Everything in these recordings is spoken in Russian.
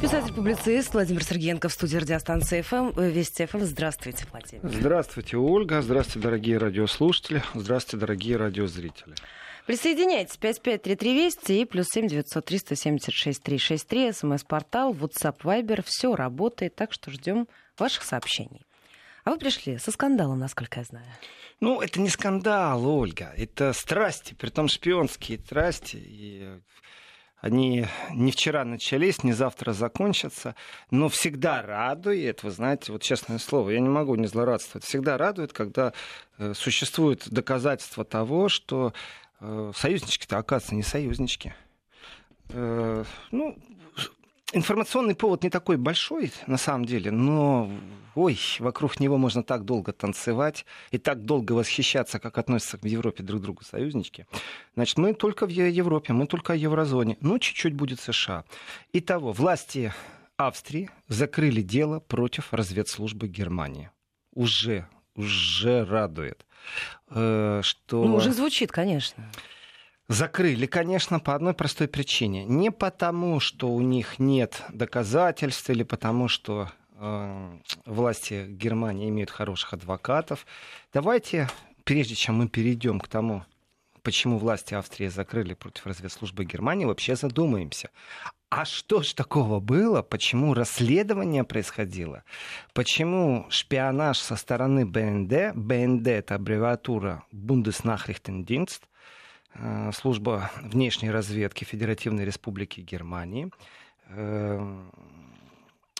Писатель-публицист Владимир Сергеенко в студии радиостанции ФМ. Э, Вести ФМ. Здравствуйте, Владимир. Здравствуйте, Ольга. Здравствуйте, дорогие радиослушатели. Здравствуйте, дорогие радиозрители. Присоединяйтесь. 5533 Вести и плюс 7 900 376 363. СМС-портал, WhatsApp, Viber. Все работает, так что ждем ваших сообщений. А вы пришли со скандалом, насколько я знаю. Ну, это не скандал, Ольга. Это страсти, при том шпионские страсти. И они не вчера начались, не завтра закончатся, но всегда радует, вы знаете, вот честное слово, я не могу не злорадствовать, всегда радует, когда э, существует доказательство того, что э, союзнички-то, оказывается, не союзнички. Э, ну, информационный повод не такой большой, на самом деле, но, ой, вокруг него можно так долго танцевать и так долго восхищаться, как относятся в Европе друг к другу союзнички. Значит, мы только в Европе, мы только в еврозоне, ну, чуть-чуть будет США. Итого, власти Австрии закрыли дело против разведслужбы Германии. Уже, уже радует. Э, что... Ну, уже звучит, конечно. Закрыли, конечно, по одной простой причине. Не потому, что у них нет доказательств или потому, что э, власти Германии имеют хороших адвокатов. Давайте, прежде чем мы перейдем к тому, почему власти Австрии закрыли против разведслужбы Германии, вообще задумаемся. А что ж такого было? Почему расследование происходило? Почему шпионаж со стороны БНД, БНД это аббревиатура Э, служба внешней разведки Федеративной Республики Германии э,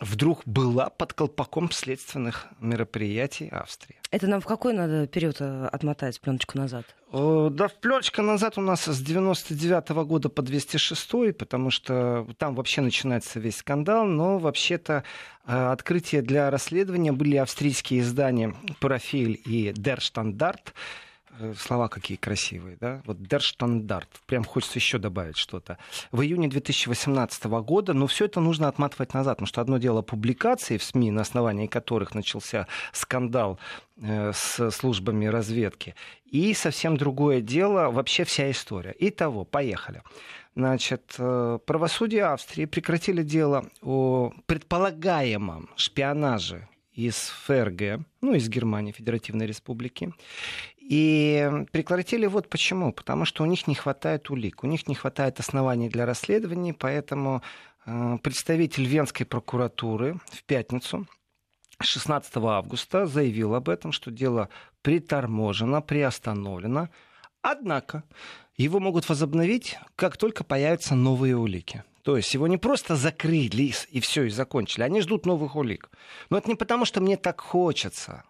вдруг была под колпаком следственных мероприятий Австрии. Это нам в какой надо период э, отмотать пленочку назад? Да, пленочка назад у нас с 99 -го года по 206, потому что там вообще начинается весь скандал, но вообще-то открытия для расследования были австрийские издания «Профиль» и «Дер Штандарт», Э, слова какие красивые, да? Вот Дерштандарт. Прям хочется еще добавить что-то. В июне 2018 года, но все это нужно отматывать назад, потому что одно дело публикации в СМИ, на основании которых начался скандал э, с службами разведки, и совсем другое дело вообще вся история. Итого, поехали. Значит, э, правосудие Австрии прекратили дело о предполагаемом шпионаже из ФРГ, ну, из Германии, Федеративной Республики. И прекратили вот почему. Потому что у них не хватает улик, у них не хватает оснований для расследований, поэтому э, представитель Венской прокуратуры в пятницу 16 августа заявил об этом, что дело приторможено, приостановлено. Однако его могут возобновить, как только появятся новые улики. То есть его не просто закрыли и все, и закончили. Они ждут новых улик. Но это не потому, что мне так хочется,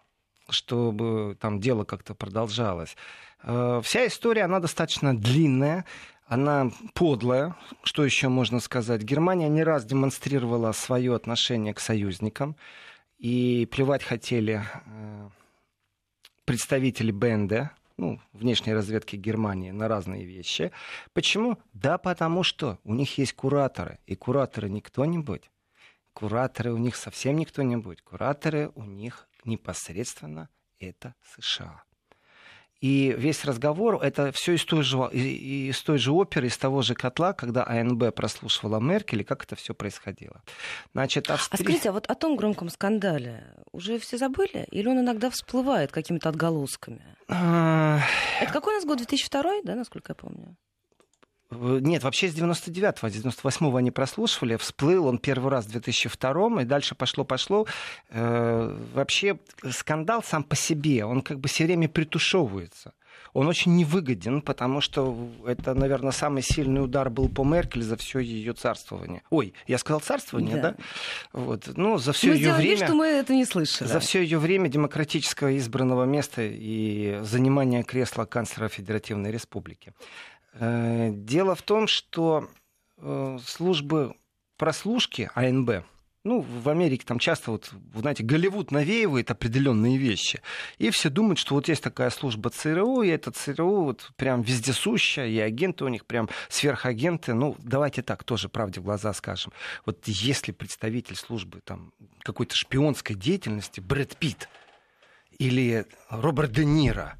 чтобы там дело как-то продолжалось. Э, вся история, она достаточно длинная, она подлая, что еще можно сказать. Германия не раз демонстрировала свое отношение к союзникам, и плевать хотели э, представители БНД, ну, внешней разведки Германии на разные вещи. Почему? Да потому что у них есть кураторы, и кураторы не кто-нибудь. Кураторы у них совсем не кто-нибудь. Кураторы у них непосредственно это США. И весь разговор это все из той, же, из той же оперы, из того же котла, когда АНБ прослушивала Меркель, и как это все происходило. Значит, Австри... А скажите, а вот о том громком скандале уже все забыли? Или он иногда всплывает какими-то отголосками? А, это какой у нас год? 2002, да, насколько я помню? Нет, вообще с 99-го, с 98-го они прослушивали, всплыл он первый раз в 2002 и дальше пошло-пошло. Э, вообще скандал сам по себе, он как бы все время притушевывается. Он очень невыгоден, потому что это, наверное, самый сильный удар был по Меркель за все ее царствование. Ой, я сказал царствование, да? да? Вот. Ну, за все ее время. Вид, что мы это не слышали. За все ее время демократического избранного места и занимания кресла канцлера Федеративной Республики. Э, дело в том, что э, службы прослушки АНБ, ну, в Америке там часто, вот, знаете, Голливуд навеивает определенные вещи. И все думают, что вот есть такая служба ЦРУ, и эта ЦРУ вот прям вездесущая, и агенты у них прям сверхагенты. Ну, давайте так, тоже правде в глаза скажем. Вот если представитель службы там какой-то шпионской деятельности, Брэд Питт, или Роберт Де Ниро,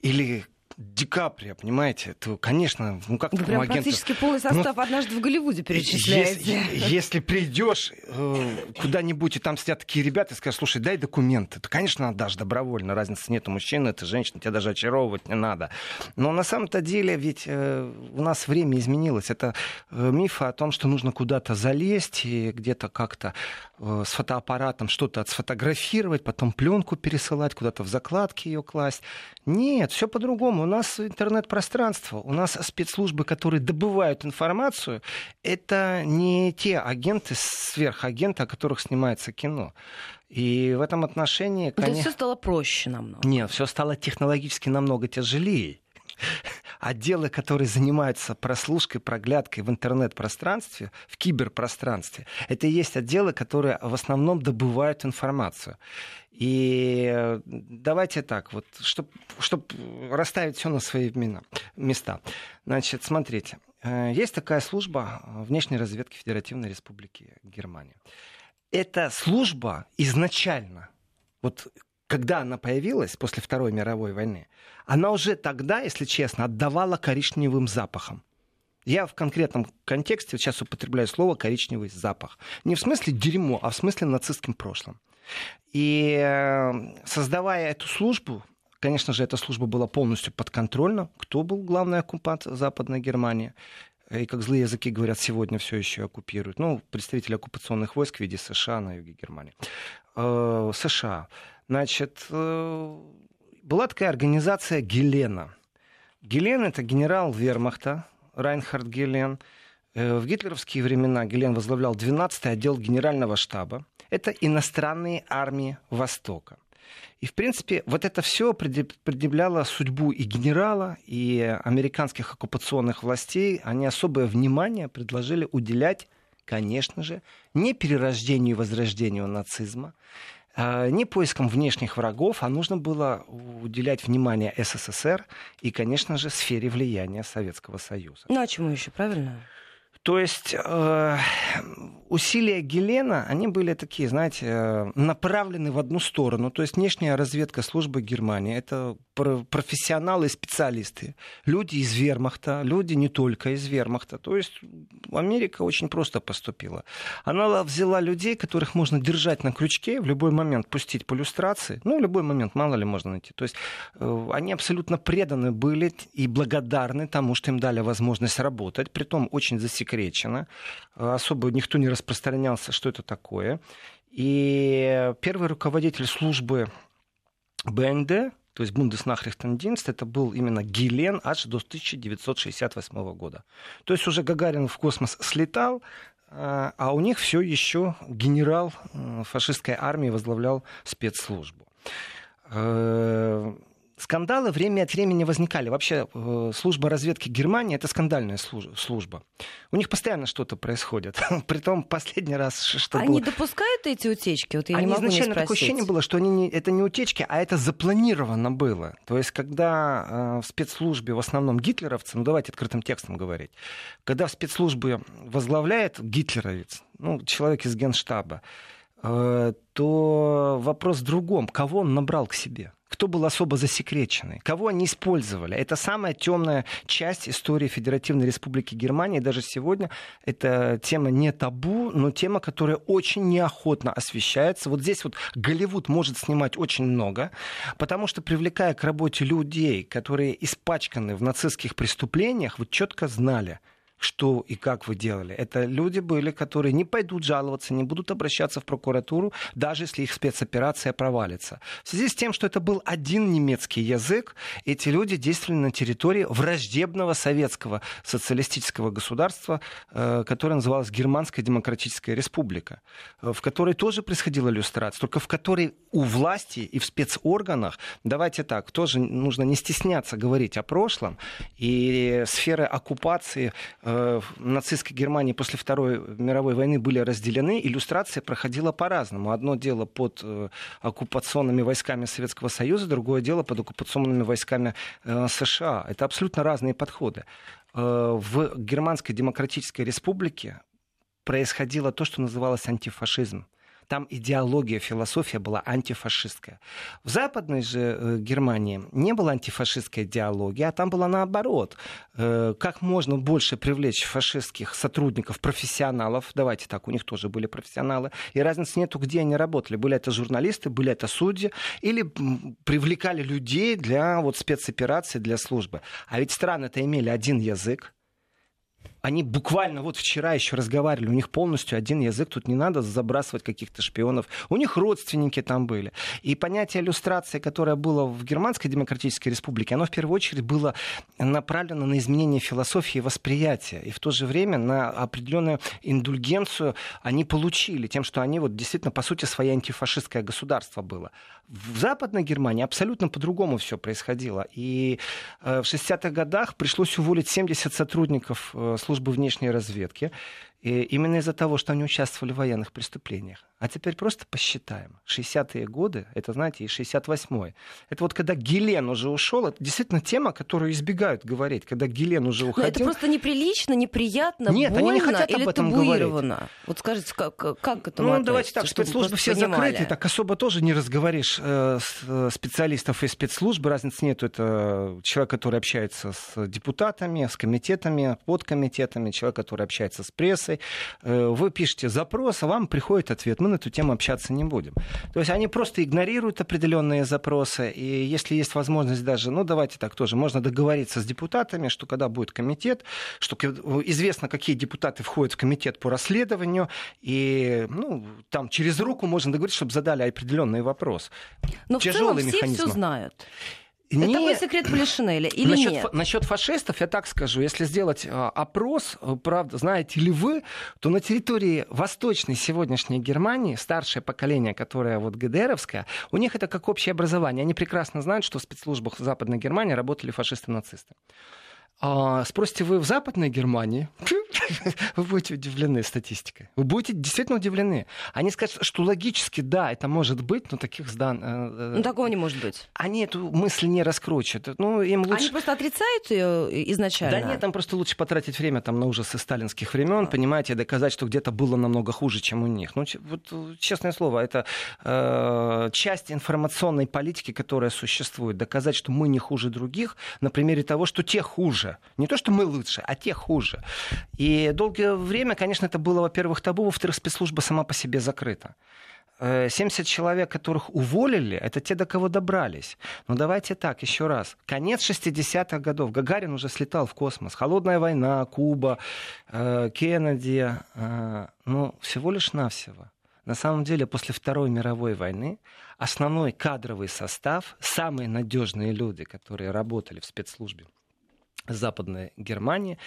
или Ди Каприо, понимаете, то, конечно, ну как Вы прям агенту... практически полный ну, состав ну, однажды в Голливуде перечисляете. Если, если придешь э, куда-нибудь, и там сидят такие ребята, и скажешь, слушай, дай документы, то, конечно, отдашь добровольно, разницы нет, у мужчины, это женщина, тебя даже очаровывать не надо. Но на самом-то деле ведь э, у нас время изменилось. Это э, мифы о том, что нужно куда-то залезть и где-то как-то э, с фотоаппаратом что-то отсфотографировать, потом пленку пересылать, куда-то в закладки ее класть. Нет, все по-другому. У нас интернет-пространство, у нас спецслужбы, которые добывают информацию, это не те агенты, сверхагенты, о которых снимается кино. И в этом отношении, конечно... То есть все стало проще намного? Нет, все стало технологически намного тяжелее. Отделы, которые занимаются прослушкой, проглядкой в интернет-пространстве, в киберпространстве, это и есть отделы, которые в основном добывают информацию. И давайте так, вот, чтобы чтоб расставить все на свои места. Значит, смотрите, э, есть такая служба внешней разведки Федеративной Республики Германия. Эта служба изначально, вот когда она появилась после Второй мировой войны, она уже тогда, если честно, отдавала коричневым запахом. Я в конкретном контексте сейчас употребляю слово коричневый запах. Не в смысле дерьмо, а в смысле нацистским прошлым. И э, создавая эту службу, конечно же, эта служба была полностью подконтрольна. Кто был главный оккупант Западной Германии? И как злые языки говорят, сегодня все еще оккупируют. Ну, представители оккупационных войск в виде США на юге Германии. Э, США. Значит, э, была такая организация Гелена. Гелен — это генерал вермахта Райнхард Гелен. В гитлеровские времена Гелен возглавлял 12-й отдел генерального штаба это иностранные армии Востока. И, в принципе, вот это все предъявляло судьбу и генерала, и американских оккупационных властей. Они особое внимание предложили уделять, конечно же, не перерождению и возрождению нацизма, а, не поиском внешних врагов, а нужно было уделять внимание СССР и, конечно же, сфере влияния Советского Союза. Ну а чему еще, правильно? То есть э, усилия Гелена, они были такие, знаете, направлены в одну сторону. То есть внешняя разведка службы Германии, это профессионалы и специалисты. Люди из вермахта, люди не только из вермахта. То есть Америка очень просто поступила. Она взяла людей, которых можно держать на крючке, в любой момент пустить по иллюстрации. Ну, в любой момент, мало ли можно найти. То есть э, они абсолютно преданы были и благодарны тому, что им дали возможность работать. Притом очень засекреченно засекречено. Особо никто не распространялся, что это такое. И первый руководитель службы БНД, то есть Бундеснахрихтендинст, это был именно Гелен аж до 1968 года. То есть уже Гагарин в космос слетал, а у них все еще генерал фашистской армии возглавлял спецслужбу. Скандалы время от времени возникали. Вообще э, служба разведки Германии это скандальная служба. У них постоянно что-то происходит. Притом последний раз что Они было... допускают эти утечки? Вот я они не могу изначально не такое ощущение было, что они не, это не утечки, а это запланировано было. То есть когда э, в спецслужбе в основном гитлеровцы, ну давайте открытым текстом говорить, когда в спецслужбе возглавляет гитлеровец, ну человек из генштаба, э, то вопрос в другом. Кого он набрал к себе? Кто был особо засекреченный, кого они использовали. Это самая темная часть истории Федеративной Республики Германии. Даже сегодня эта тема не табу, но тема, которая очень неохотно освещается. Вот здесь вот Голливуд может снимать очень много, потому что привлекая к работе людей, которые испачканы в нацистских преступлениях, вот четко знали – что и как вы делали. Это люди были, которые не пойдут жаловаться, не будут обращаться в прокуратуру, даже если их спецоперация провалится. В связи с тем, что это был один немецкий язык, эти люди действовали на территории враждебного советского социалистического государства, э, которое называлось Германская Демократическая Республика, э, в которой тоже происходила иллюстрация, только в которой у власти и в спецорганах, давайте так, тоже нужно не стесняться говорить о прошлом, и сферы оккупации э, нацистской Германии после Второй мировой войны были разделены, иллюстрация проходила по-разному. Одно дело под э, оккупационными войсками Советского Союза, другое дело под оккупационными войсками э, США. Это абсолютно разные подходы. В Германской Демократической Республике происходило то, что называлось антифашизм. Там идеология, философия была антифашистская. В Западной же э, Германии не было антифашистской идеологии, а там было наоборот. Э, как можно больше привлечь фашистских сотрудников, профессионалов, давайте так, у них тоже были профессионалы, и разницы нету, где они работали. Были это журналисты, были это судьи, или привлекали людей для вот, спецопераций, для службы. А ведь страны-то имели один язык, они буквально вот вчера еще разговаривали, у них полностью один язык, тут не надо забрасывать каких-то шпионов. У них родственники там были. И понятие иллюстрации, которое было в Германской Демократической Республике, оно в первую очередь было направлено на изменение философии и восприятия. И в то же время на определенную индульгенцию они получили тем, что они вот действительно, по сути, свое антифашистское государство было. В Западной Германии абсолютно по-другому все происходило. И э, в 60-х годах пришлось уволить 70 сотрудников э, службы внешней разведки. Именно из-за того, что они участвовали в военных преступлениях. А теперь просто посчитаем. 60-е годы, это, знаете, и 68-й. Это вот когда Гелен уже ушел, это действительно тема, которую избегают говорить, когда Гелен уже уходил. Но это просто неприлично, неприятно, Нет, больно они не хотят или об этом табуировано? Говорить. Вот скажите, как, как это Ну, давайте так, спецслужбы все понимали. закрыты, так особо тоже не разговоришь э, э, специалистов из спецслужб, разницы нет. Это человек, который общается с депутатами, с комитетами, подкомитетами, человек, который общается с прессой. Э, вы пишете запрос, а вам приходит ответ. Мы на эту тему общаться не будем. То есть они просто игнорируют определенные запросы, и если есть возможность даже, ну давайте так тоже, можно договориться с депутатами, что когда будет комитет, что известно, какие депутаты входят в комитет по расследованию, и ну, там через руку можно договориться, чтобы задали определенный вопрос. Но Тяжелый в целом все все знают. Это не... был секрет Полишинеля или насчет, нет? Насчет фашистов я так скажу. Если сделать а, опрос, э, правда, знаете ли вы, то на территории восточной сегодняшней Германии старшее поколение, которое вот ГДРовское, у них это как общее образование. Они прекрасно знают, что в спецслужбах Западной Германии работали фашисты-нацисты. А, спросите вы в Западной Германии, вы будете удивлены статистикой. Вы будете действительно удивлены. Они скажут, что логически, да, это может быть, но таких сдан... Э, э, ну, такого не может быть. Они эту мысль не раскручивают. Ну, им лучше... Они просто отрицают ее изначально? Да нет, там просто лучше потратить время там, на ужасы сталинских времен, а. понимаете, доказать, что где-то было намного хуже, чем у них. Ну, вот, честное слово, это э, часть информационной политики, которая существует. Доказать, что мы не хуже других на примере того, что те хуже. Не то, что мы лучше, а те хуже. И долгое время, конечно, это было, во-первых, табу, во-вторых, спецслужба сама по себе закрыта. 70 э, человек, которых уволили, это те, до кого добрались. Но давайте так, еще раз. Конец 60-х годов. Гагарин уже слетал в космос. Холодная война, Куба, э, Кеннеди. Э, ну, всего лишь навсего. На самом деле, после Второй мировой войны основной кадровый состав, самые надежные люди, которые работали в спецслужбе Западной Германии,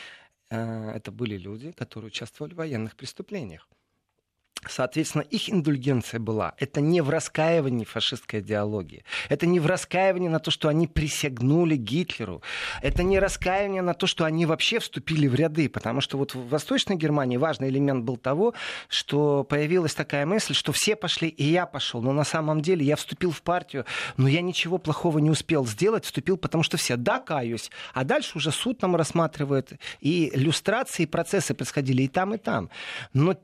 Э, это были люди, которые участвовали в военных преступлениях. Соответственно, их индульгенция была. Это не в раскаивании фашистской идеологии. Это не в раскаивании на то, что они присягнули Гитлеру. Это не раскаивание на то, что они вообще вступили в ряды. Потому что вот в Восточной Германии важный элемент был того, что появилась такая мысль, что все пошли, и я пошел. Но на самом деле я вступил в партию, но я ничего плохого не успел сделать. Вступил, потому что все, да, каюсь. А дальше уже суд нам рассматривает. И иллюстрации, и процессы происходили и там, и там. Но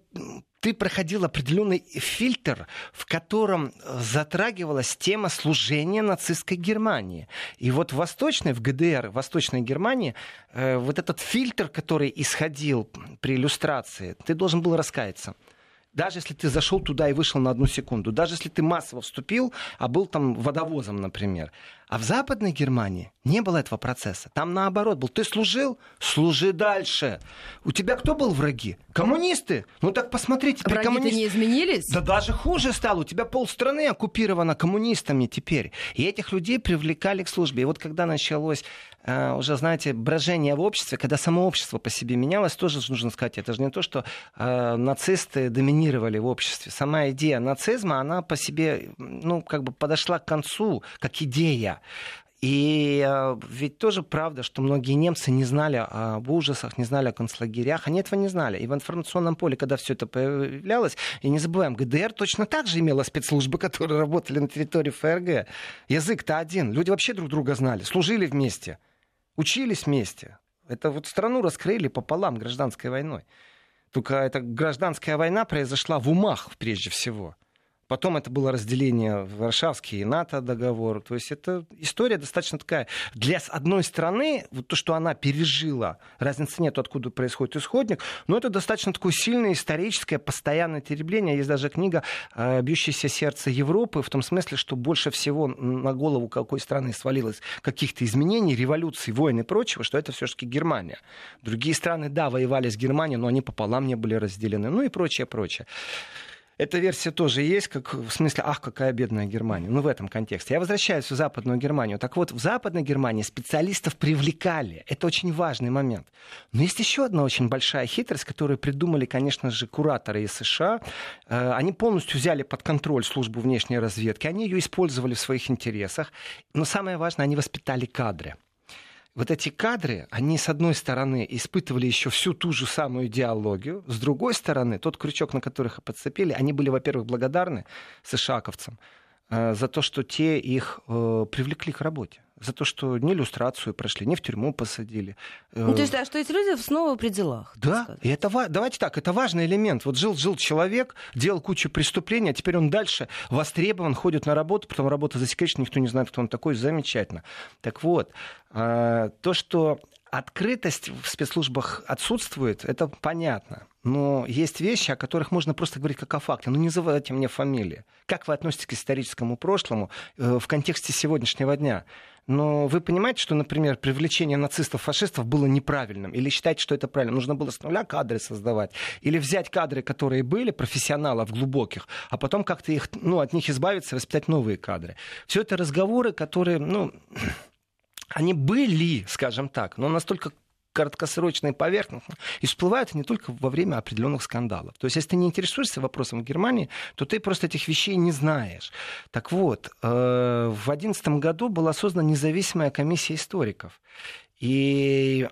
ты проходил определенный фильтр, в котором затрагивалась тема служения нацистской Германии. И вот в Восточной, в ГДР, в Восточной Германии, э, вот этот фильтр, который исходил при иллюстрации, ты должен был раскаяться даже если ты зашел туда и вышел на одну секунду, даже если ты массово вступил, а был там водовозом, например. А в Западной Германии не было этого процесса. Там наоборот был. Ты служил? Служи дальше. У тебя кто был враги? Коммунисты? Ну так посмотрите. Враги коммунист... не изменились? Да даже хуже стало. У тебя полстраны оккупировано коммунистами теперь. И этих людей привлекали к службе. И вот когда началось э, уже, знаете, брожение в обществе, когда само общество по себе менялось, тоже нужно сказать, это же не то, что э, нацисты доминировали в обществе. Сама идея нацизма, она по себе, ну, как бы подошла к концу, как идея. И э, ведь тоже правда, что многие немцы не знали об ужасах, не знали о концлагерях. Они этого не знали. И в информационном поле, когда все это появлялось, и не забываем, ГДР точно так же имела спецслужбы, которые работали на территории ФРГ. Язык-то один. Люди вообще друг друга знали, служили вместе, учились вместе. Это вот страну раскрыли пополам гражданской войной. Только эта гражданская война произошла в умах прежде всего. Потом это было разделение Варшавский и НАТО договор. То есть это история достаточно такая. Для одной стороны, вот то, что она пережила, разницы нет, откуда происходит исходник, но это достаточно такое сильное историческое постоянное теребление. Есть даже книга э, «Бьющееся сердце Европы», в том смысле, что больше всего на голову какой страны свалилось каких-то изменений, революций, войн и прочего, что это все-таки Германия. Другие страны, да, воевали с Германией, но они пополам не были разделены. Ну и прочее, прочее. Эта версия тоже есть, как в смысле, ах, какая бедная Германия. Ну, в этом контексте. Я возвращаюсь в Западную Германию. Так вот, в Западной Германии специалистов привлекали. Это очень важный момент. Но есть еще одна очень большая хитрость, которую придумали, конечно же, кураторы из США. Э, они полностью взяли под контроль службу внешней разведки. Они ее использовали в своих интересах. Но самое важное, они воспитали кадры вот эти кадры, они, с одной стороны, испытывали еще всю ту же самую идеологию, с другой стороны, тот крючок, на которых их подцепили, они были, во-первых, благодарны сшаковцам э, за то, что те их э, привлекли к работе за то, что не иллюстрацию прошли, не в тюрьму посадили. Ну, то есть, а что эти люди снова при делах? Да, и это, давайте так, это важный элемент. Вот жил-жил человек, делал кучу преступлений, а теперь он дальше востребован, ходит на работу, потом работа засекречена, никто не знает, кто он такой, замечательно. Так вот, а, то, что открытость в спецслужбах отсутствует, это понятно. Но есть вещи, о которых можно просто говорить как о факте. Ну, не называйте мне фамилии. Как вы относитесь к историческому прошлому э, в контексте сегодняшнего дня? Но вы понимаете, что, например, привлечение нацистов-фашистов было неправильным? Или считаете, что это правильно? Нужно было с нуля кадры создавать? Или взять кадры, которые были, профессионалов глубоких, а потом как-то их, ну, от них избавиться, воспитать новые кадры? Все это разговоры, которые, ну, они были, скажем так, но настолько краткосрочные поверхностно, и всплывают не только во время определенных скандалов. То есть, если ты не интересуешься вопросом Германии, то ты просто этих вещей не знаешь. Так вот, э, в 2011 году была создана независимая комиссия историков. И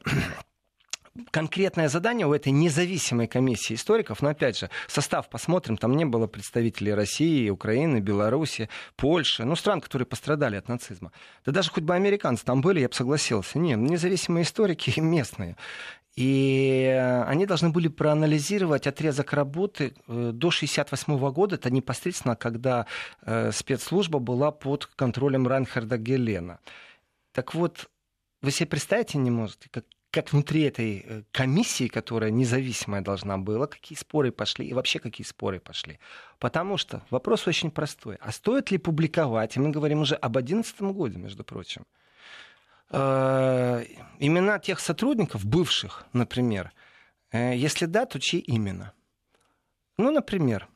конкретное задание у этой независимой комиссии историков, но опять же, состав посмотрим, там не было представителей России, Украины, Беларуси, Польши, ну, стран, которые пострадали от нацизма. Да даже хоть бы американцы там были, я бы согласился. Нет, независимые историки местные. И они должны были проанализировать отрезок работы э, до 1968 года. Это непосредственно, когда э, спецслужба была под контролем Райнхарда Гелена. Так вот, вы себе представить не можете, как, как внутри этой э, комиссии, которая независимая должна была, какие споры пошли и вообще какие споры пошли. Потому что вопрос очень простой. А стоит ли публиковать, и мы говорим уже об 2011 году, между прочим, э, имена тех сотрудников, бывших, например, э, если да, то чьи именно? Ну, например,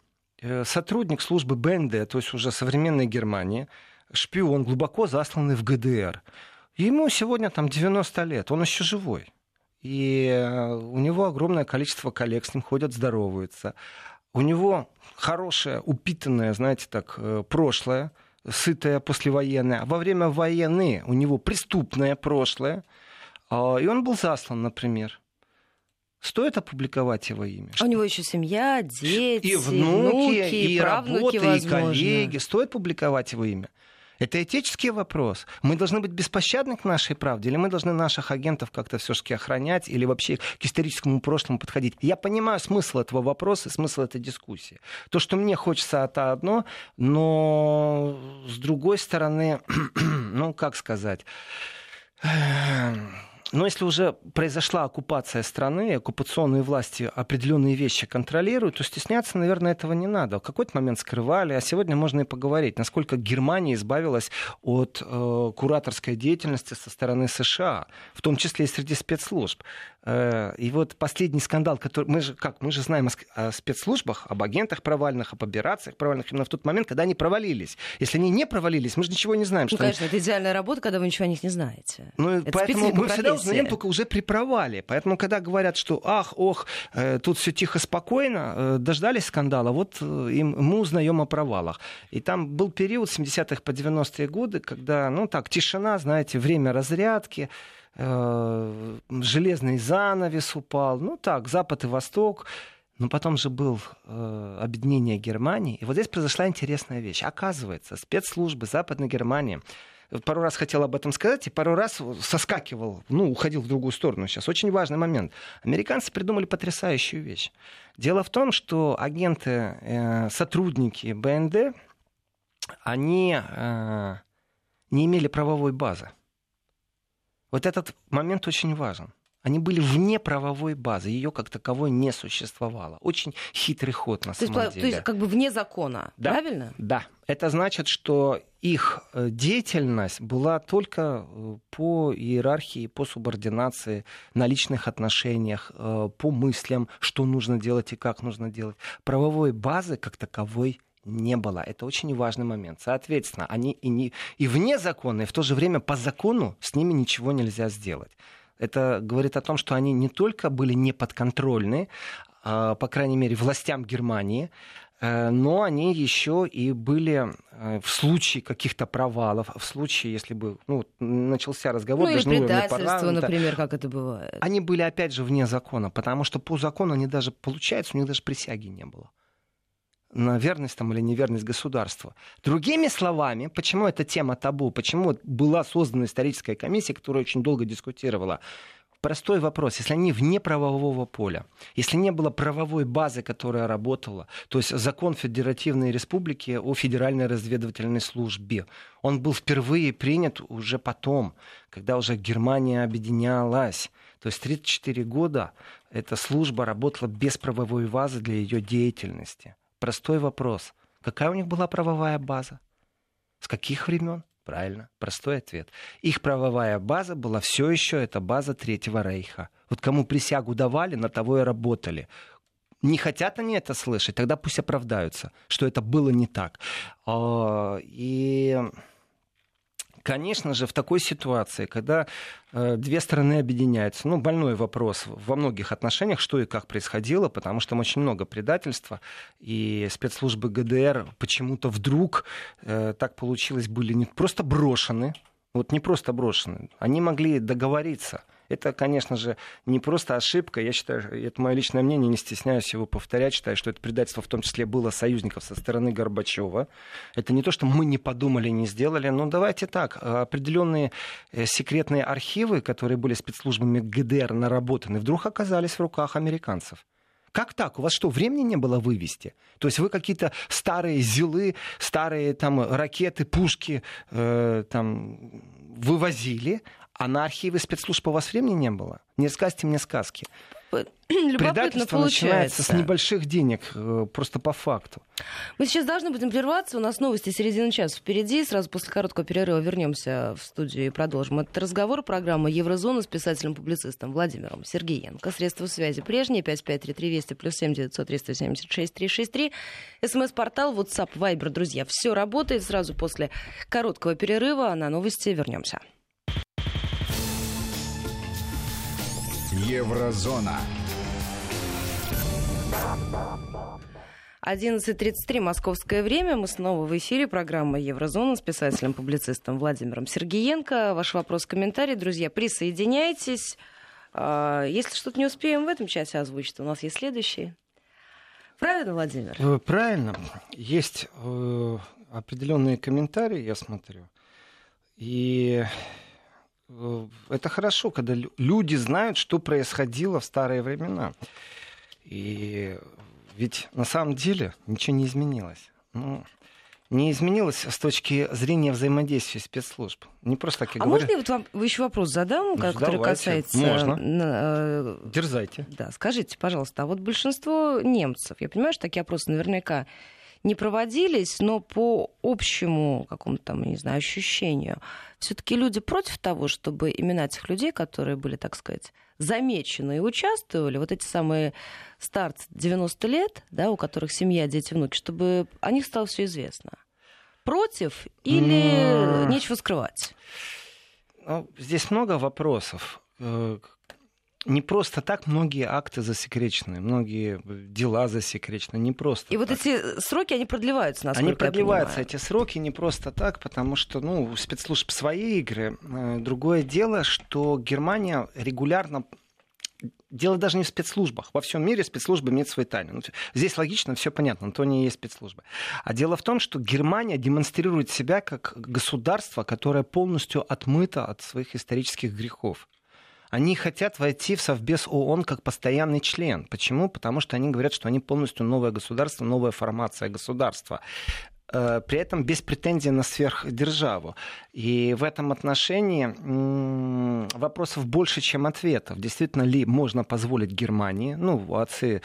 сотрудник службы БНД, то есть уже современной Германии, шпион, глубоко засланный в ГДР – Ему сегодня там 90 лет, он еще живой. И э, у него огромное количество коллег, с ним ходят, здороваются. У него хорошее, упитанное, знаете так, э, прошлое, сытое послевоенное. Во время войны у него преступное прошлое. А, и он был заслан, например. Стоит опубликовать его имя? А у него еще семья, дети, и внуки, внуки и правнуки, работа, возможно. и коллеги. Стоит публиковать его имя? Это этический вопрос. Мы должны быть беспощадны к нашей правде, или мы должны наших агентов как-то все-таки охранять, или вообще к историческому прошлому подходить? Я понимаю смысл этого вопроса, смысл этой дискуссии. То, что мне хочется, это одно, но с другой стороны, ну, как сказать но если уже произошла оккупация страны, оккупационные власти определенные вещи контролируют, то стесняться, наверное, этого не надо. В какой-то момент скрывали, а сегодня можно и поговорить, насколько Германия избавилась от э, кураторской деятельности со стороны США, в том числе и среди спецслужб. Э, и вот последний скандал, который мы же как мы же знаем о спецслужбах, об агентах провальных, об операциях провальных именно в тот момент, когда они провалились. Если они не провалились, мы же ничего не знаем. Ну, что конечно, они... это идеальная работа, когда вы ничего о них не знаете. Ну, это поэтому мы всегда узнаем только уже при провале. Поэтому, когда говорят, что ах, ох, э, тут все тихо, спокойно, э, дождались скандала, вот им, мы узнаем о провалах. И там был период 70-х по 90-е годы, когда, ну так, тишина, знаете, время разрядки, железный занавес упал, ну так, Запад и Восток. Но потом же был э, объединение Германии. И вот здесь произошла интересная вещь. Оказывается, спецслужбы Западной Германии пару раз хотел об этом сказать и пару раз соскакивал, ну, уходил в другую сторону сейчас. Очень важный момент. Американцы придумали потрясающую вещь. Дело в том, что агенты, э, сотрудники БНД, они э, не имели правовой базы. Вот этот момент очень важен. Они были вне правовой базы, ее как таковой не существовало. Очень хитрый ход на то самом есть, деле. То есть как бы вне закона, да, правильно? Да. Это значит, что их э, деятельность была только э, по иерархии, по субординации, на личных отношениях, э, по мыслям, что нужно делать и как нужно делать. Правовой базы как таковой не было. Это очень важный момент. Соответственно, они и, не, и вне закона, и в то же время по закону с ними ничего нельзя сделать. Это говорит о том, что они не только были неподконтрольны, а, по крайней мере, властям Германии, э, но они еще и были э, в случае каких-то провалов, в случае, если бы ну, начался разговор... Ну или предательство, например, как это бывает. Они были, опять же, вне закона, потому что по закону они даже, получается, у них даже присяги не было на верность там, или неверность государства. Другими словами, почему эта тема табу, почему была создана историческая комиссия, которая очень долго дискутировала, простой вопрос. Если они вне правового поля, если не было правовой базы, которая работала, то есть закон Федеративной Республики о Федеральной разведывательной службе, он был впервые принят уже потом, когда уже Германия объединялась. То есть 34 года эта служба работала без правовой базы для ее деятельности. Простой вопрос. Какая у них была правовая база? С каких времен? Правильно, простой ответ. Их правовая база была все еще это база Третьего Рейха. Вот кому присягу давали, на того и работали. Не хотят они это слышать, тогда пусть оправдаются, что это было не так. А, и конечно же, в такой ситуации, когда э, две страны объединяются, ну, больной вопрос во многих отношениях, что и как происходило, потому что там очень много предательства, и спецслужбы ГДР почему-то вдруг э, так получилось, были не просто брошены, вот не просто брошены, они могли договориться – это, конечно же, не просто ошибка. Я считаю, это мое личное мнение, не стесняюсь его повторять. Считаю, что это предательство в том числе было союзников со стороны Горбачева. Это не то, что мы не подумали, не сделали. Но давайте так. Определенные э, секретные архивы, которые были спецслужбами ГДР наработаны, вдруг оказались в руках американцев. Как так? У вас что, времени не было вывести? То есть вы какие-то старые зилы, старые там ракеты, пушки э, там вывозили, а на архивы спецслужб у вас времени не было? Не рассказывайте мне сказки. Предательство получается. начинается с небольших денег, э, просто по факту. Мы сейчас должны будем прерваться. У нас новости середины часа впереди. Сразу после короткого перерыва вернемся в студию и продолжим этот разговор. Программа «Еврозона» с писателем-публицистом Владимиром Сергеенко. Средства связи прежние. 5533 Вести плюс 7 900 376 363. СМС-портал, WhatsApp, Viber. Друзья, все работает. Сразу после короткого перерыва на новости вернемся. Еврозона. 11.33 московское время. Мы снова в эфире. Программа «Еврозона» с писателем-публицистом Владимиром Сергеенко. Ваш вопрос, комментарий. Друзья, присоединяйтесь. А, если что-то не успеем в этом часе озвучить, у нас есть следующий. Правильно, Владимир? Э, правильно. Есть э, определенные комментарии, я смотрю. И это хорошо, когда люди знают, что происходило в старые времена. И ведь на самом деле ничего не изменилось. Ну, не изменилось с точки зрения взаимодействия спецслужб. Не просто так я а говорю. можно я вот вам еще вопрос задам, ну, который касается... Можно. Э, Дерзайте. Да, скажите, пожалуйста, а вот большинство немцев, я понимаю, что такие опросы наверняка не проводились, но по общему какому-то не знаю, ощущению, все-таки люди против того, чтобы имена этих людей, которые были, так сказать, замечены и участвовали, вот эти самые старцы 90 лет, да, у которых семья, дети, внуки, чтобы о них стало все известно. Против или но... нечего скрывать? Ну, здесь много вопросов. Э, не просто так многие акты засекречены, многие дела засекречены, не просто И так. вот эти сроки, они продлеваются, насколько Они продлеваются, эти сроки не просто так, потому что, ну, у спецслужб свои игры. Э, другое дело, что Германия регулярно дело даже не в спецслужбах. Во всем мире спецслужбы имеют свои тайны. Ну, здесь логично, все понятно, то не есть спецслужбы. А дело в том, что Германия демонстрирует себя как государство, которое полностью отмыто от своих исторических грехов. Они хотят войти в Совбез ООН как постоянный член. Почему? Потому что они говорят, что они полностью новое государство, новая формация государства. Э, при этом без претензий на сверхдержаву. И в этом отношении вопросов больше, чем ответов. Действительно ли можно позволить Германии, ну, отцы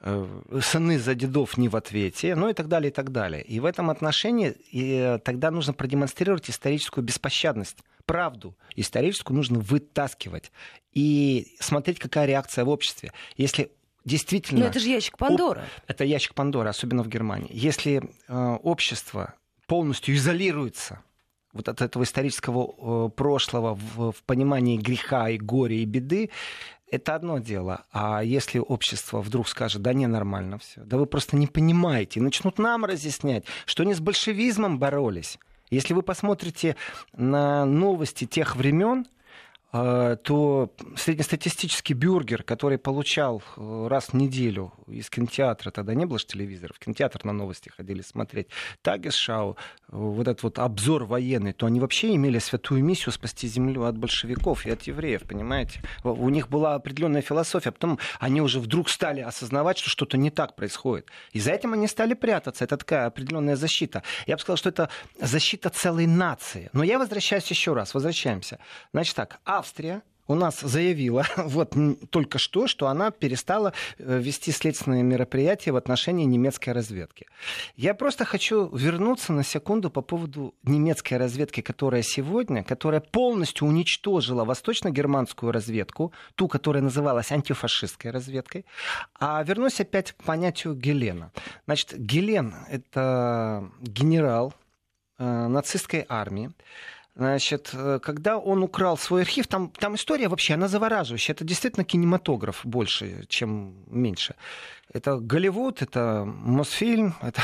э, сыны за дедов не в ответе, ну и так далее, и так далее. И в этом отношении и тогда нужно продемонстрировать историческую беспощадность. Правду историческую нужно вытаскивать и смотреть, какая реакция в обществе. Если действительно... Но это же ящик Пандоры. Это ящик Пандоры, особенно в Германии. Если э, общество полностью изолируется вот от этого исторического э, прошлого в, в понимании греха и горя и беды, это одно дело. А если общество вдруг скажет, да не, нормально все, да вы просто не понимаете, и начнут нам разъяснять, что они с большевизмом боролись. Если вы посмотрите на новости тех времен, то среднестатистический бюргер, который получал э, раз в неделю из кинотеатра, тогда не было же телевизоров, в кинотеатр на новости ходили смотреть, Тагесшау, э, вот этот вот обзор военный, то они вообще имели святую миссию спасти землю от большевиков и от евреев, понимаете? У них была определенная философия, а потом они уже вдруг стали осознавать, что что-то не так происходит. И за этим они стали прятаться. Это такая определенная защита. Я бы сказал, что это защита целой нации. Но я возвращаюсь еще раз, возвращаемся. Значит так, а Австрия у нас заявила вот только что, что она перестала э, вести следственные мероприятия в отношении немецкой разведки. Я просто хочу вернуться на секунду по поводу немецкой разведки, которая сегодня, которая полностью уничтожила восточно-германскую разведку, ту, которая называлась антифашистской разведкой. А вернусь опять к понятию Гелена. Значит, Гелен — это генерал э, нацистской армии, Значит, э, когда он украл свой архив, там, там история вообще, она завораживающая. Это действительно кинематограф больше, чем меньше. Это Голливуд, это Мосфильм, это,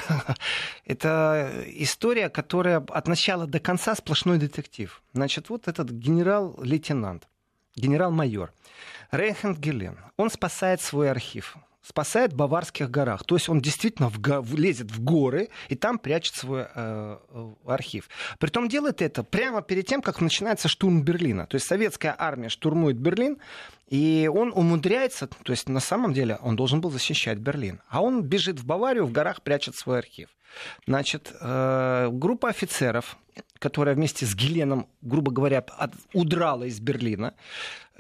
это история, которая от начала до конца сплошной детектив. Значит, вот этот генерал-лейтенант, генерал-майор Рейнхенд Гелен, он спасает свой архив спасает в Баварских горах. То есть он действительно в го- лезет в горы и там прячет свой э, э, архив. Притом делает это прямо перед тем, как начинается штурм Берлина. То есть советская армия штурмует Берлин, и он умудряется, то есть на самом деле он должен был защищать Берлин. А он бежит в Баварию, в горах прячет свой архив. Значит, э, группа офицеров, которая вместе с Геленом, грубо говоря, от, удрала из Берлина,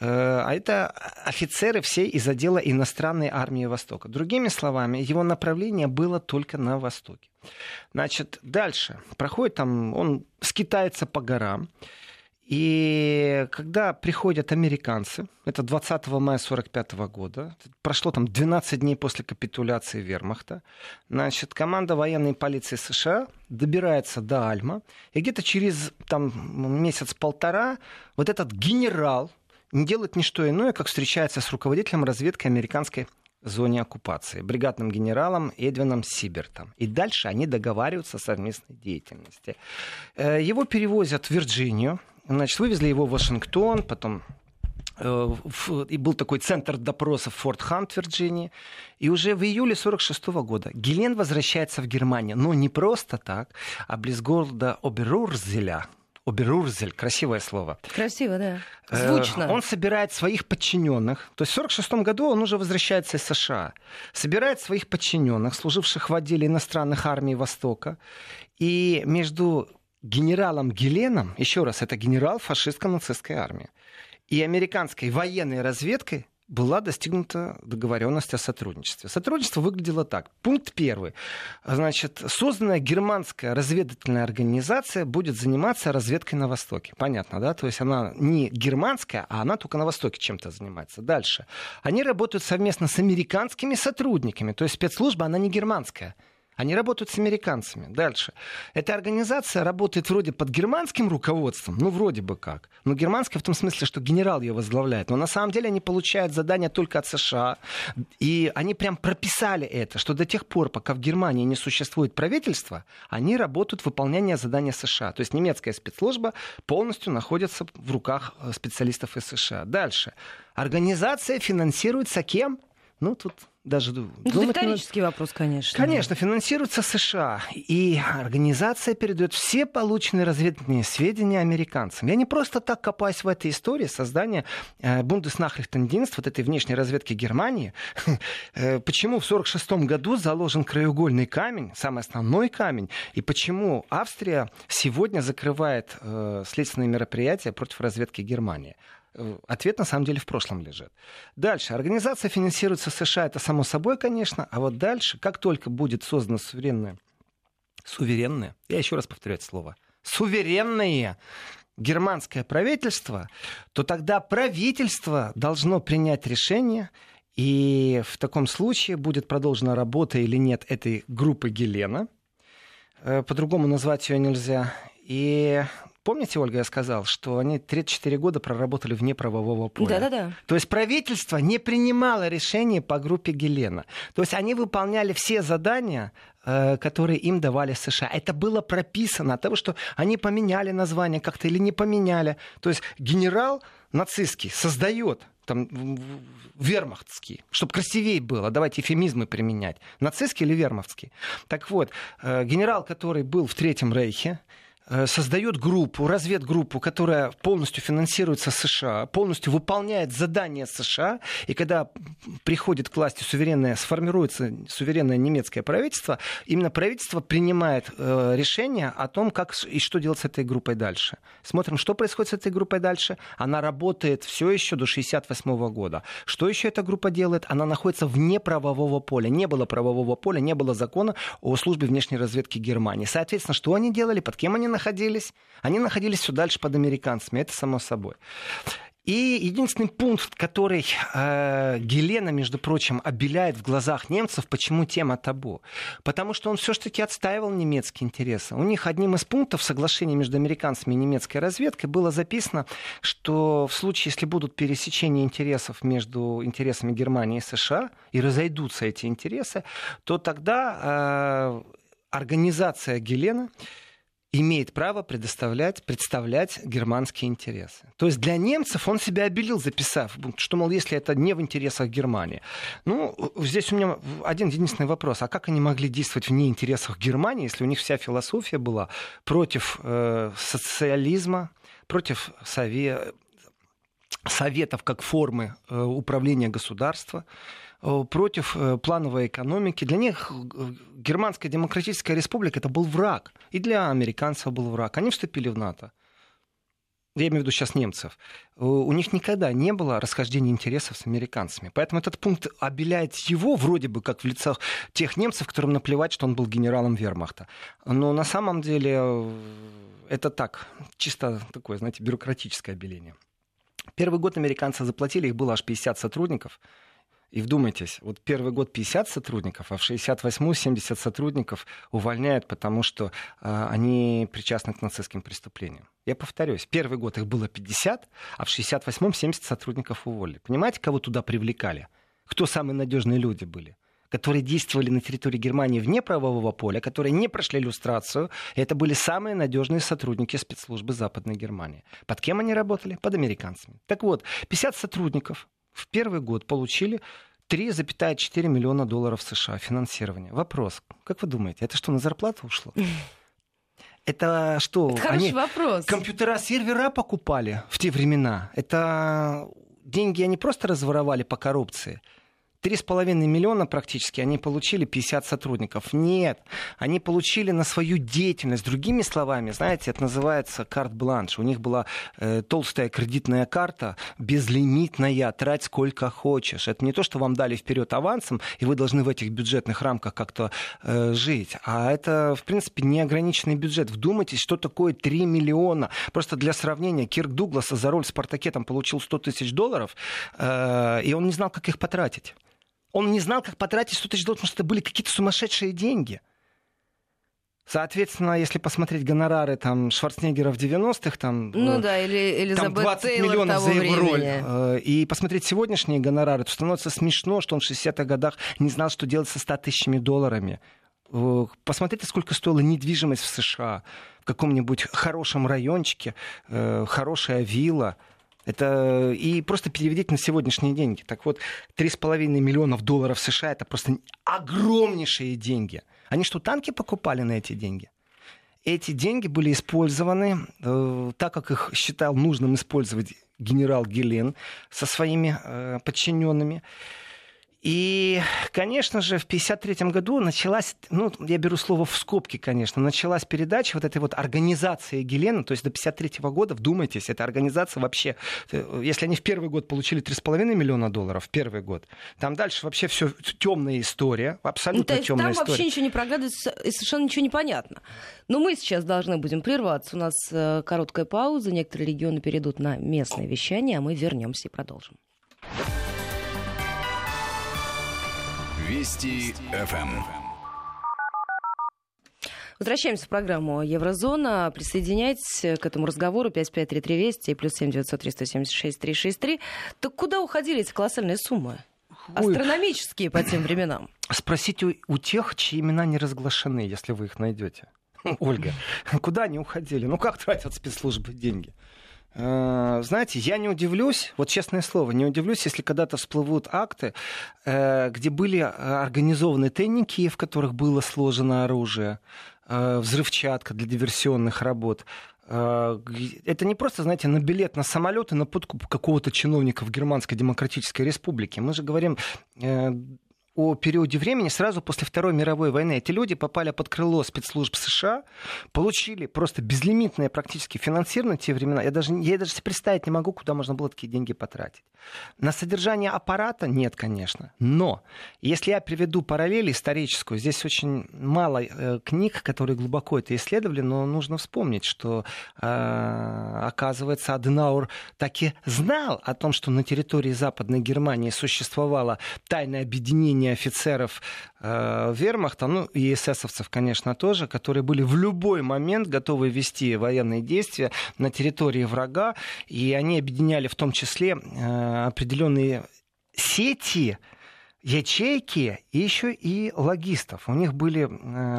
Э, а это офицеры все из отдела иностранной армии Востока. Другими словами, его направление было только на Востоке. Значит, дальше. Проходит там, он скитается по горам. И когда приходят американцы, это 20 мая 1945 года, прошло там 12 дней после капитуляции вермахта, значит, команда военной полиции США добирается до Альма, и где-то через там, месяц-полтора вот этот генерал, не делает ни что иное, как встречается с руководителем разведки американской зоне оккупации, бригадным генералом Эдвином Сибертом. И дальше они договариваются о совместной деятельности. Э, его перевозят в Вирджинию, значит, вывезли его в Вашингтон, потом э, и был такой центр допросов Форт Хант, Вирджинии. И уже в июле 46 года Гелен возвращается в Германию, но не просто так, а близ города Оберурзеля, Оберурзель, красивое слово. Красиво, да. Э, Звучно. Он собирает своих подчиненных. То есть в 1946 году он уже возвращается из США. Собирает своих подчиненных, служивших в отделе иностранных армий Востока. И между генералом Геленом, еще раз, это генерал фашистско-нацистской армии, и американской военной разведкой была достигнута договоренность о сотрудничестве. Сотрудничество выглядело так. Пункт первый. Значит, созданная германская разведывательная организация будет заниматься разведкой на Востоке. Понятно, да? То есть она не германская, а она только на Востоке чем-то занимается. Дальше. Они работают совместно с американскими сотрудниками. То есть спецслужба, она не германская Они работают с американцами. Дальше. Эта организация работает вроде под германским руководством, ну, вроде бы как. Но германская в том смысле, что генерал ее возглавляет. Но на самом деле они получают задания только от США. И они прям прописали это, что до тех пор, пока в Германии не существует правительства, они работают в выполнении задания США. То есть немецкая спецслужба полностью находится в руках э, специалистов из США. Дальше. Организация финансируется кем? Ну, тут даже ну, думать... Это риторический вопрос, конечно. Конечно, финансируется США. И организация передает все полученные разведывательные сведения американцам. Я не просто так копаюсь в этой истории создания э, Бундеснахрихтендинст, вот этой внешней разведки Германии. Э, почему в 1946 году заложен краеугольный камень, самый основной камень, и почему Австрия сегодня закрывает э, следственные мероприятия против разведки Германии. Э, ответ на самом деле в прошлом лежит. Дальше. Организация финансируется США, это само собой, конечно. А вот дальше, как только будет создано суверенное, суверенное, я еще раз повторю это слово, суверенное германское правительство, то тогда правительство должно принять решение, и в таком случае будет продолжена работа или нет этой группы Гелена. Э, по-другому назвать ее нельзя. И Помните, Ольга, я сказал, что они 34 года проработали вне правового поля? Да-да-да. То есть правительство не принимало решения по группе Гелена. То есть они выполняли все задания, э, которые им давали США. Это было прописано от того, что они поменяли название как-то или не поменяли. То есть генерал нацистский создает там, вермахтский, чтобы красивее было, давайте эфемизмы применять. Нацистский или вермахтский? Так вот, э, генерал, который был в Третьем Рейхе, создает группу, разведгруппу, которая полностью финансируется США, полностью выполняет задания США, и когда приходит к власти суверенное, сформируется суверенное немецкое правительство, именно правительство принимает э, решение о том, как и что делать с этой группой дальше. Смотрим, что происходит с этой группой дальше. Она работает все еще до 1968 года. Что еще эта группа делает? Она находится вне правового поля. Не было правового поля, не было закона о службе внешней разведки Германии. Соответственно, что они делали, под кем они находились? Они находились все дальше под американцами, это само собой. И единственный пункт, который э, Гелена, между прочим, обеляет в глазах немцев, почему тема табу? Потому что он все-таки отстаивал немецкие интересы. У них одним из пунктов соглашения между американцами и немецкой разведкой было записано, что в случае, если будут пересечения интересов между интересами Германии и США, и разойдутся эти интересы, то тогда э, организация Гелена имеет право предоставлять, представлять германские интересы. То есть для немцев он себя обелил, записав, что, мол, если это не в интересах Германии. Ну, здесь у меня один единственный вопрос. А как они могли действовать вне интересах Германии, если у них вся философия была против э, социализма, против сове... советов как формы э, управления государства? Э, против э, плановой экономики. Для них э, Германская Демократическая Республика это был враг. И для американцев был враг. Они вступили в НАТО. Я имею в виду сейчас немцев. У них никогда не было расхождения интересов с американцами. Поэтому этот пункт обеляет его вроде бы как в лицах тех немцев, которым наплевать, что он был генералом вермахта. Но на самом деле это так, чисто такое, знаете, бюрократическое обеление. Первый год американцы заплатили, их было аж 50 сотрудников. И вдумайтесь, вот первый год 50 сотрудников, а в 68-м 70 сотрудников увольняют, потому что э, они причастны к нацистским преступлениям. Я повторюсь, первый год их было 50, а в 68-м 70 сотрудников уволили. Понимаете, кого туда привлекали? Кто самые надежные люди были? которые действовали на территории Германии вне правового поля, которые не прошли иллюстрацию. Это были самые надежные сотрудники спецслужбы Западной Германии. Под кем они работали? Под американцами. Так вот, 50 сотрудников в первый год получили 3,4 миллиона долларов США финансирования. Вопрос, как вы думаете, это что, на зарплату ушло? Это что? Это они вопрос. Компьютера, сервера покупали в те времена. Это деньги они просто разворовали по коррупции. 3,5 миллиона практически они получили 50 сотрудников. Нет, они получили на свою деятельность. Другими словами, знаете, это называется карт-бланш. У них была э, толстая кредитная карта, безлимитная, трать сколько хочешь. Это не то, что вам дали вперед авансом, и вы должны в этих бюджетных рамках как-то э, жить. А это, в принципе, неограниченный бюджет. Вдумайтесь, что такое 3 миллиона. Просто для сравнения, Кирк Дугласа за роль в «Спартаке» получил 100 тысяч долларов, э, и он не знал, как их потратить. Он не знал, как потратить 100 тысяч долларов, потому что это были какие-то сумасшедшие деньги. Соответственно, если посмотреть гонорары там Шварценеггера в 90-х, там, ну, э, да, или Элизабет там 20 Тейлор миллионов за его времени. роль, э, и посмотреть сегодняшние гонорары, то становится смешно, что он в 60-х годах не знал, что делать со 100 тысячами долларами. Э, Посмотрите, сколько стоила недвижимость в США, в каком-нибудь хорошем райончике, э, хорошая вилла. Это и просто переведите на сегодняшние деньги. Так вот, 3,5 миллионов долларов США это просто огромнейшие деньги. Они что, танки покупали на эти деньги? Эти деньги были использованы э, так, как их считал нужным использовать генерал Гелен со своими э, подчиненными. И, конечно же, в 1953 году началась, ну, я беру слово в скобки, конечно, началась передача вот этой вот организации Гелена, то есть до 1953 года, вдумайтесь, эта организация вообще, э, если они в первый год получили 3,5 миллиона долларов, в первый год, там дальше вообще все темная история, Ну, абсолютно есть темная там история. вообще ничего не проглядывается и совершенно ничего не понятно. Но мы сейчас должны будем прерваться. У нас э, короткая пауза. Некоторые регионы перейдут на местное вещание, а мы вернемся и продолжим. Вести ФМ. Возвращаемся в программу Еврозона. Присоединяйтесь к этому разговору 553320 и плюс 7900 Так куда уходили эти колоссальные суммы? Ой. Астрономические по тем временам. Спросите у, у тех, чьи имена не разглашены, если вы их найдете. Ольга, куда они уходили? Ну как тратят спецслужбы деньги? Э, Знаете, я не удивлюсь, вот честное слово, не удивлюсь, если когда-то всплывут акты, э, где были э, организованы тайники, в которых было сложено оружие, взрывчатка для диверсионных работ. Это не просто, знаете, на билет на самолет и на подкуп какого-то чиновника в Германской Демократической Республике. Мы же говорим о периоде времени сразу после Второй мировой войны. Эти люди попали под крыло спецслужб США, получили просто безлимитное практически финансирование в те времена. Я даже, я даже себе представить не могу, куда можно было такие деньги потратить. На содержание аппарата нет, конечно. Но если я приведу параллель историческую, здесь очень мало э, книг, которые глубоко это исследовали, но нужно вспомнить, что, э, оказывается, Аденаур таки знал о том, что на территории Западной Германии существовало тайное объединение офицеров э, вермахта, ну и эсэсовцев, конечно, тоже, которые были в любой момент готовы вести военные действия на территории врага, и они объединяли в том числе э, определенные сети, ячейки и еще и логистов. У них были э,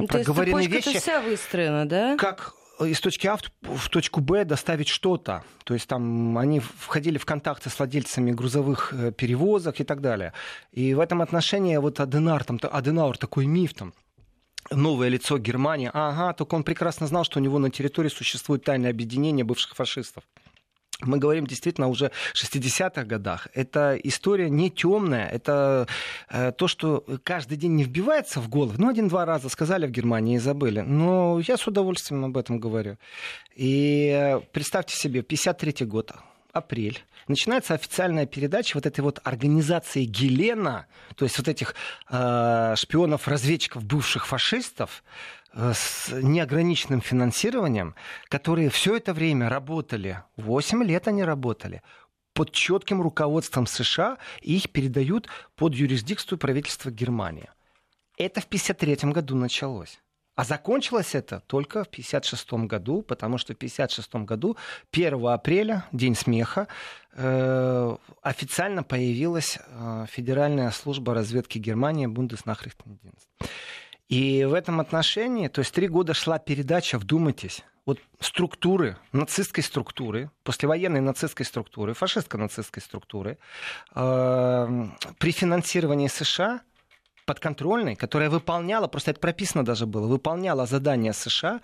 Ну, То есть проговорены цепочка-то вещи вся выстроена, да? как из точки А в- точку Б доставить что-то. То есть там они входили в контакты с владельцами грузовых э, перевозок и так далее. И в этом отношении вот Аденар, там, та- Аденаур такой миф там, новое лицо Германии. Ага, только он прекрасно знал, что у него на территории существует тайное объединение бывших фашистов. Мы говорим действительно уже о 60-х годах. Это история не темная, это э, то, что каждый день не вбивается в голову. Ну, один-два раза сказали в Германии и забыли. Но я с удовольствием об этом говорю. И э, представьте себе, 53 год, апрель, начинается официальная передача вот этой вот организации Гелена, то есть вот этих э, шпионов-разведчиков бывших фашистов, с неограниченным финансированием, которые все это время работали, 8 лет они работали, под четким руководством США, и их передают под юрисдикцию правительства Германии. Это в 1953 году началось. А закончилось это только в 1956 году, потому что в 1956 году, 1 апреля, День смеха, э, официально появилась э, Федеральная служба разведки Германии Бундеснахрихтендинст. И в этом отношении, то есть три года шла передача, вдумайтесь, вот структуры, нацистской структуры, послевоенной нацистской структуры, фашистско-нацистской структуры, э, при финансировании США подконтрольной, которая выполняла, просто это прописано даже было, выполняла задания США,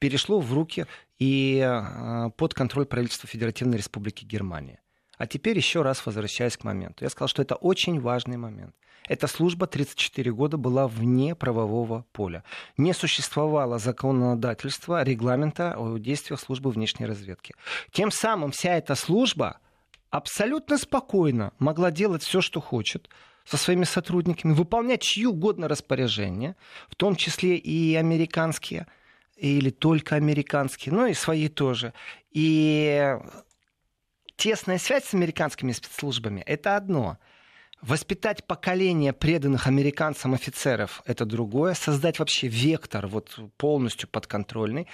перешло в руки и э, под контроль правительства Федеративной Республики Германия. А теперь еще раз возвращаясь к моменту. Я сказал, что это очень важный момент. Эта служба 34 года была вне правового поля. Не существовало законодательства, регламента о действиях службы внешней разведки. Тем самым вся эта служба абсолютно спокойно могла делать все, что хочет со своими сотрудниками, выполнять чьи угодно распоряжения, в том числе и американские, или только американские, но и свои тоже. И тесная связь с американскими спецслужбами – это одно. Воспитать поколение преданных американцам офицеров – это другое. Создать вообще вектор вот полностью подконтрольный.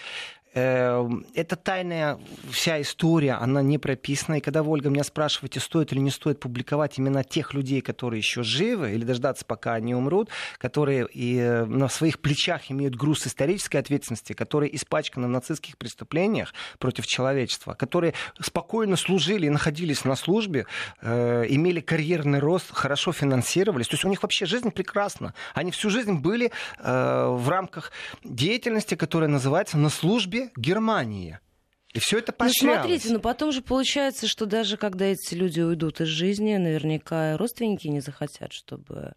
Эм, это тайная вся история, она не прописана. И когда Ольга, меня спрашиваете, стоит или не стоит публиковать именно тех людей, которые еще живы, или дождаться, пока они умрут, которые и э, на своих плечах имеют груз исторической ответственности, которые испачканы в нацистских преступлениях против человечества, которые спокойно служили и находились на службе, э, имели карьерный рост, хорошо финансировались. То есть у них вообще жизнь прекрасна. Они всю жизнь были э, в рамках деятельности, которая называется «на службе Германия. И все это поощрялось. Ну, смотрите, но потом же получается, что даже когда эти люди уйдут из жизни, наверняка родственники не захотят, чтобы...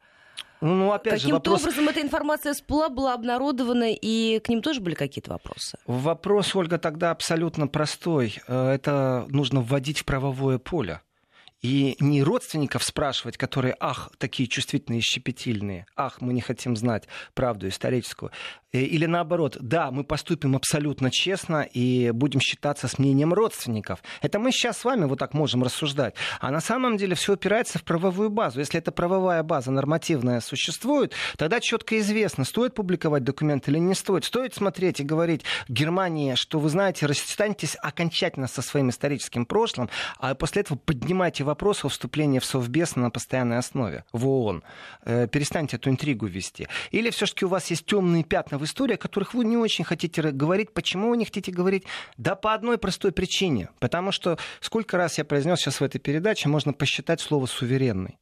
Ну, ну опять Каким-то же, вопрос... образом эта информация всплыла, была обнародована, и к ним тоже были какие-то вопросы? Вопрос, Ольга, тогда абсолютно простой. Э, это нужно вводить в правовое поле. И не родственников спрашивать, которые, ах, такие чувствительные и щепетильные, ах, мы не хотим знать правду историческую. Э, или наоборот, да, мы поступим абсолютно честно и будем считаться с мнением родственников. Это мы сейчас с вами вот так можем рассуждать. А на самом деле все опирается в правовую базу. Если эта правовая база нормативная существует, тогда четко известно, стоит публиковать документ или не стоит. Стоит смотреть и говорить Германии, что вы знаете, расстанетесь окончательно со своим историческим прошлым, а после этого поднимайте вопрос о вступлении в Совбез на постоянной основе в ООН. Э, перестаньте эту интригу вести. Или все-таки у вас есть темные пятна в истории, о которых вы не очень хотите говорить. Почему вы не хотите говорить? Да по одной простой причине. Потому что сколько раз я произнес сейчас в этой передаче, можно посчитать слово «суверенный».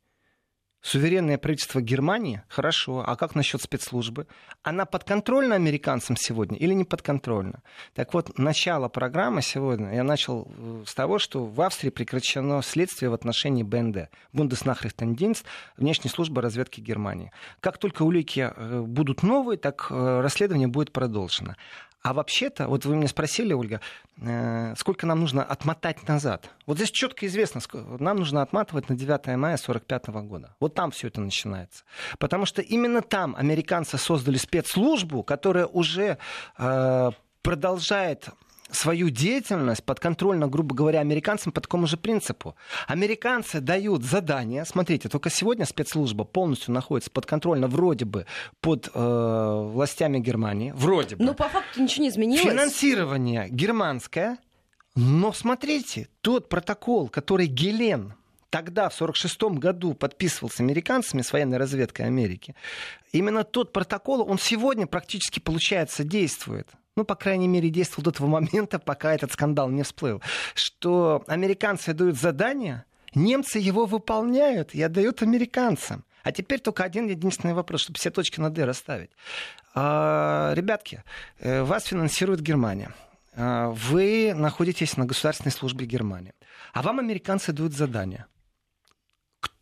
Суверенное правительство Германии, хорошо, а как насчет спецслужбы? Она подконтрольна американцам сегодня или не подконтрольна? Так вот, начало программы сегодня я начал э, с того, что в Австрии прекращено следствие в отношении БНД, Бундеснахрихтендинст, внешней службы разведки Германии. Как только улики э, будут новые, так э, расследование будет продолжено. А вообще-то, вот вы меня спросили, Ольга, э, сколько нам нужно отмотать назад? Вот здесь четко известно, нам нужно отматывать на 9 мая 1945 года. Вот там все это начинается. Потому что именно там американцы создали спецслужбу, которая уже э, продолжает свою деятельность подконтрольно, грубо говоря, американцам по такому же принципу. Американцы дают задания. Смотрите, только сегодня спецслужба полностью находится подконтрольно вроде бы под э, властями Германии. Вроде бы. Но по факту ничего не изменилось. Финансирование германское. Но смотрите, тот протокол, который Гелен тогда, в 1946 году, подписывал с американцами, с военной разведкой Америки, именно тот протокол, он сегодня практически, получается, действует ну, по крайней мере, действовал до того момента, пока этот скандал не всплыл, что американцы дают задание, немцы его выполняют и отдают американцам. А теперь только один единственный вопрос, чтобы все точки над «и» расставить. А, ребятки, э, вас финансирует Германия. А, вы находитесь на государственной службе Германии. А вам американцы дают задание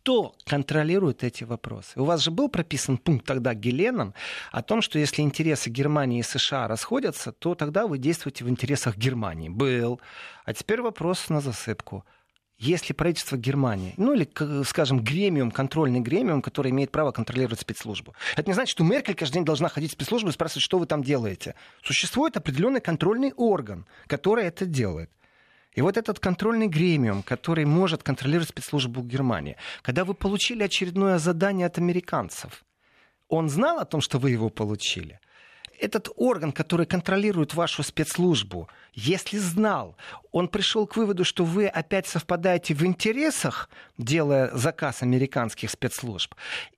кто контролирует эти вопросы? У вас же был прописан пункт тогда Геленом о том, что если интересы Германии и США расходятся, то тогда вы действуете в интересах Германии. Был. А теперь вопрос на засыпку. Если правительство Германии, ну или, скажем, гремиум, контрольный гремиум, который имеет право контролировать спецслужбу, это не значит, что Меркель каждый день должна ходить в спецслужбу и спрашивать, что вы там делаете. Существует определенный контрольный орган, который это делает. И вот этот контрольный гремиум, который может контролировать спецслужбу Германии, когда вы получили очередное задание от американцев, он знал о том, что вы его получили? Этот орган, который контролирует вашу спецслужбу, если знал, он пришел к выводу, что вы опять совпадаете в интересах, делая заказ американских спецслужб,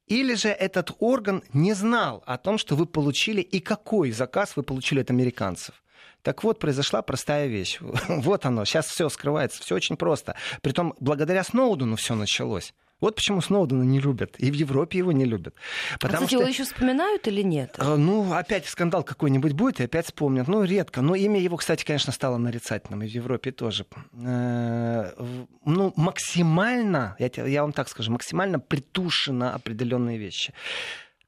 или же этот орган не знал о том, что вы получили и какой заказ вы получили от американцев. Так вот, произошла простая вещь. Вот оно, сейчас все скрывается, все очень просто. Притом, благодаря Сноудену все началось. Вот почему Сноудена не любят. И в Европе его не любят. А, Потому а, кстати, что... его еще вспоминают или нет? Э, ну, опять скандал какой-нибудь будет, и опять вспомнят. Ну, редко. Но имя его, кстати, конечно, стало нарицательным. И в Европе тоже. Э, ну, максимально, я вам так скажу, максимально притушено определенные вещи.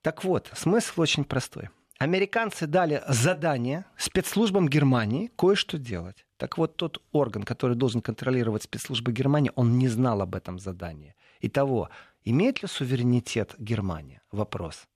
Так вот, смысл очень простой американцы дали задание спецслужбам Германии кое-что делать. Так вот, тот орган, который должен контролировать спецслужбы Германии, он не знал об этом задании. Итого, имеет ли суверенитет Германия? Вопрос.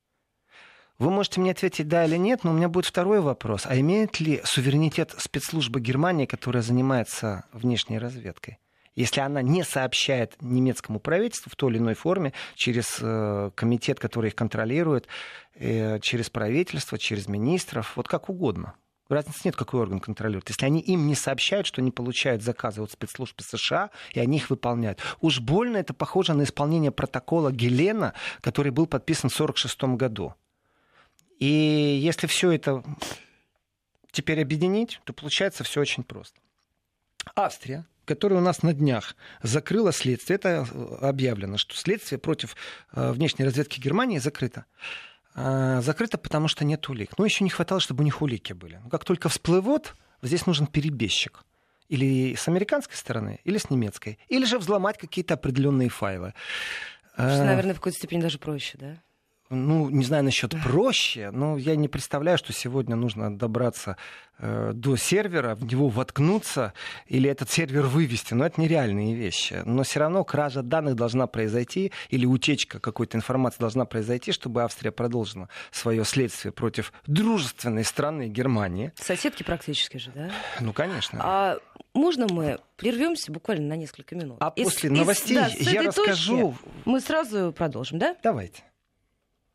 Вы можете мне ответить да или нет, но у меня будет второй вопрос. А имеет ли суверенитет спецслужбы Германии, которая занимается внешней разведкой? Если она не сообщает немецкому правительству в той или иной форме, через э, комитет, который их контролирует, э, через правительство, через министров, вот как угодно. Разницы нет, какой орган контролирует. Если они им не сообщают, что они получают заказы от спецслужб США, и они их выполняют. Уж больно это похоже на исполнение протокола Гелена, который был подписан в 1946 году. И если все это теперь объединить, то получается все очень просто. Австрия, которая у нас на днях закрыла следствие, это объявлено, что следствие против э, внешней разведки Германии закрыто. А, закрыто, потому что нет улик. Но еще не хватало, чтобы у них улики были. Но как только всплывут, здесь нужен перебежчик. Или с американской стороны, или с немецкой. Или же взломать какие-то определенные файлы. Что, наверное, в какой-то степени даже проще, да? Ну, не знаю насчет проще, но я не представляю, что сегодня нужно добраться э, до сервера, в него воткнуться или этот сервер вывести. Но это нереальные вещи. Но все равно кража данных должна произойти или утечка какой-то информации должна произойти, чтобы Австрия продолжила свое следствие против дружественной страны Германии. Соседки практически же, да? Ну, конечно. А можно мы прервемся буквально на несколько минут? А из, после новостей из, да, я расскажу. Мы сразу продолжим, да? Давайте.